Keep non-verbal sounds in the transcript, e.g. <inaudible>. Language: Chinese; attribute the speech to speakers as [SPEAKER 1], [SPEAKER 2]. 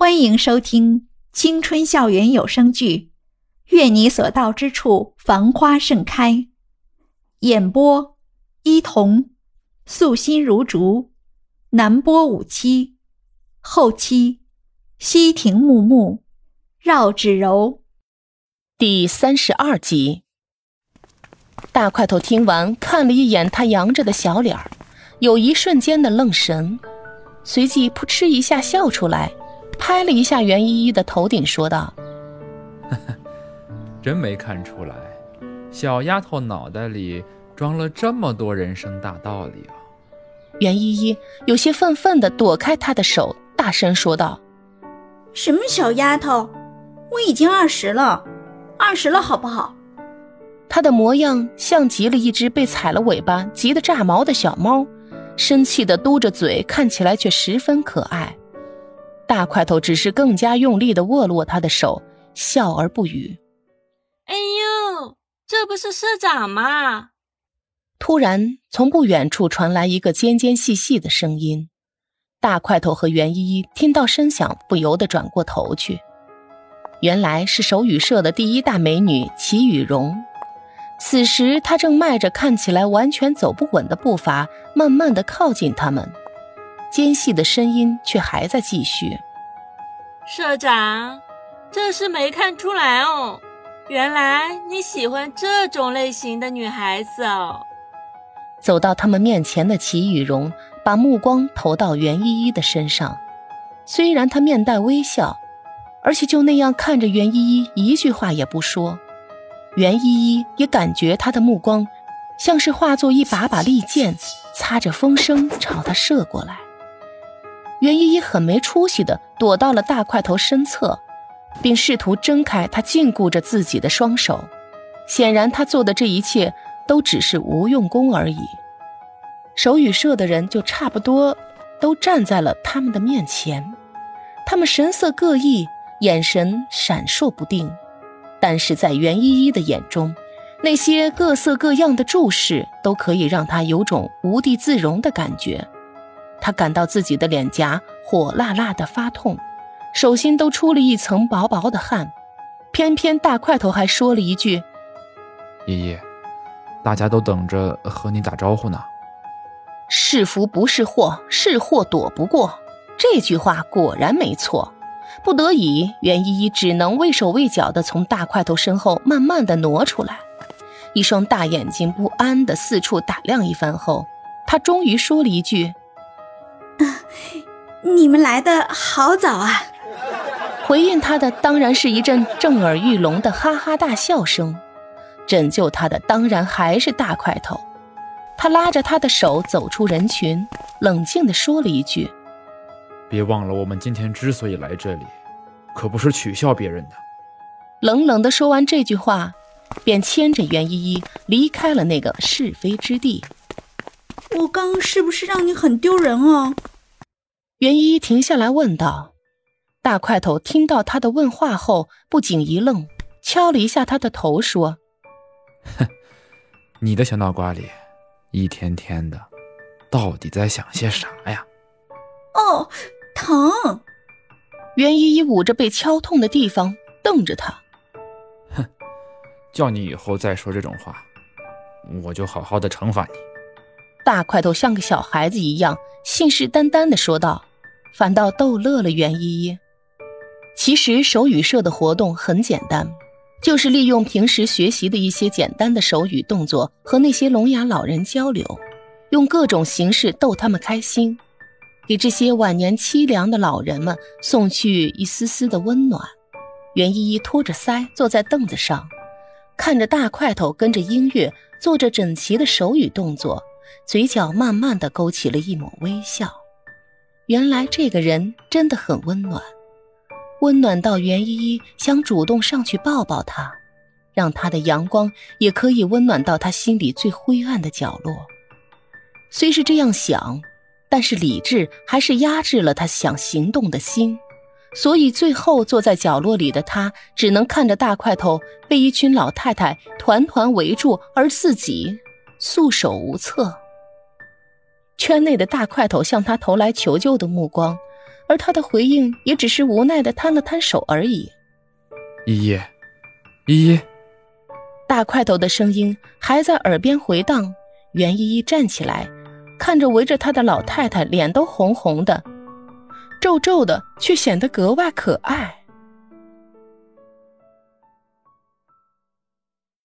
[SPEAKER 1] 欢迎收听青春校园有声剧《愿你所到之处繁花盛开》，演播：伊童，素心如竹，南波五七，后期：西亭木木，绕指柔。
[SPEAKER 2] 第三十二集。大块头听完，看了一眼他扬着的小脸儿，有一瞬间的愣神，随即扑哧一下笑出来。拍了一下袁依依的头顶，说道：“ <laughs>
[SPEAKER 3] 真没看出来，小丫头脑袋里装了这么多人生大道理啊！”
[SPEAKER 2] 袁依依有些愤愤地躲开他的手，大声说道：“
[SPEAKER 4] 什么小丫头？我已经二十了，二十了，好不好？”
[SPEAKER 2] 她的模样像极了一只被踩了尾巴、急得炸毛的小猫，生气地嘟着嘴，看起来却十分可爱。大块头只是更加用力的握了握他的手，笑而不语。
[SPEAKER 5] 哎呦，这不是社长吗？
[SPEAKER 2] 突然，从不远处传来一个尖尖细细的声音。大块头和袁依依听到声响，不由得转过头去。原来是手语社的第一大美女齐雨蓉。此时，她正迈着看起来完全走不稳的步伐，慢慢的靠近他们。尖细的声音却还在继续。
[SPEAKER 5] 社长，这是没看出来哦，原来你喜欢这种类型的女孩子哦。
[SPEAKER 2] 走到他们面前的齐雨蓉，把目光投到袁依依的身上。虽然她面带微笑，而且就那样看着袁依依，一句话也不说。袁依依也感觉她的目光，像是化作一把把利剑，擦着风声朝他射过来。袁依依很没出息的躲到了大块头身侧，并试图挣开他禁锢着自己的双手。显然，他做的这一切都只是无用功而已。手语社的人就差不多都站在了他们的面前，他们神色各异，眼神闪烁不定。但是在袁依依的眼中，那些各色各样的注视都可以让她有种无地自容的感觉。他感到自己的脸颊火辣辣的发痛，手心都出了一层薄薄的汗。偏偏大块头还说了一句：“
[SPEAKER 3] 依依，大家都等着和你打招呼呢。”
[SPEAKER 2] 是福不是祸，是祸躲不过。这句话果然没错。不得已，袁依依只能畏手畏脚的从大块头身后慢慢的挪出来，一双大眼睛不安的四处打量一番后，她终于说了一句。
[SPEAKER 4] 你们来的好早啊！
[SPEAKER 2] 回应他的当然是一阵震耳欲聋的哈哈大笑声。拯救他的当然还是大块头。他拉着他的手走出人群，冷静地说了一句：“
[SPEAKER 3] 别忘了，我们今天之所以来这里，可不是取笑别人的。”
[SPEAKER 2] 冷冷地说完这句话，便牵着袁依依离开了那个是非之地。
[SPEAKER 4] 我刚是不是让你很丢人哦？
[SPEAKER 2] 袁依依停下来问道：“大块头听到他的问话后，不仅一愣，敲了一下他的头，说：‘
[SPEAKER 3] 哼，<laughs> 你的小脑瓜里，一天天的，到底在想些啥呀？’
[SPEAKER 4] 哦，疼。”
[SPEAKER 2] 袁依依捂着被敲痛的地方，瞪着他：“
[SPEAKER 3] 哼，叫你以后再说这种话，我就好好的惩罚你。”
[SPEAKER 2] 大块头像个小孩子一样，信誓旦旦地说道。反倒逗乐了袁依依。其实手语社的活动很简单，就是利用平时学习的一些简单的手语动作和那些聋哑老人交流，用各种形式逗他们开心，给这些晚年凄凉的老人们送去一丝丝的温暖。袁依依托着腮坐在凳子上，看着大块头跟着音乐做着整齐的手语动作，嘴角慢慢的勾起了一抹微笑。原来这个人真的很温暖，温暖到袁依依想主动上去抱抱他，让他的阳光也可以温暖到他心里最灰暗的角落。虽是这样想，但是理智还是压制了他想行动的心，所以最后坐在角落里的他只能看着大块头被一群老太太团团围住，而自己束手无策。圈内的大块头向他投来求救的目光，而他的回应也只是无奈的摊了摊手而已。
[SPEAKER 3] 依依，依依，
[SPEAKER 2] 大块头的声音还在耳边回荡。袁依依站起来，看着围着她的老太太，脸都红红的，皱皱的，却显得格外可爱。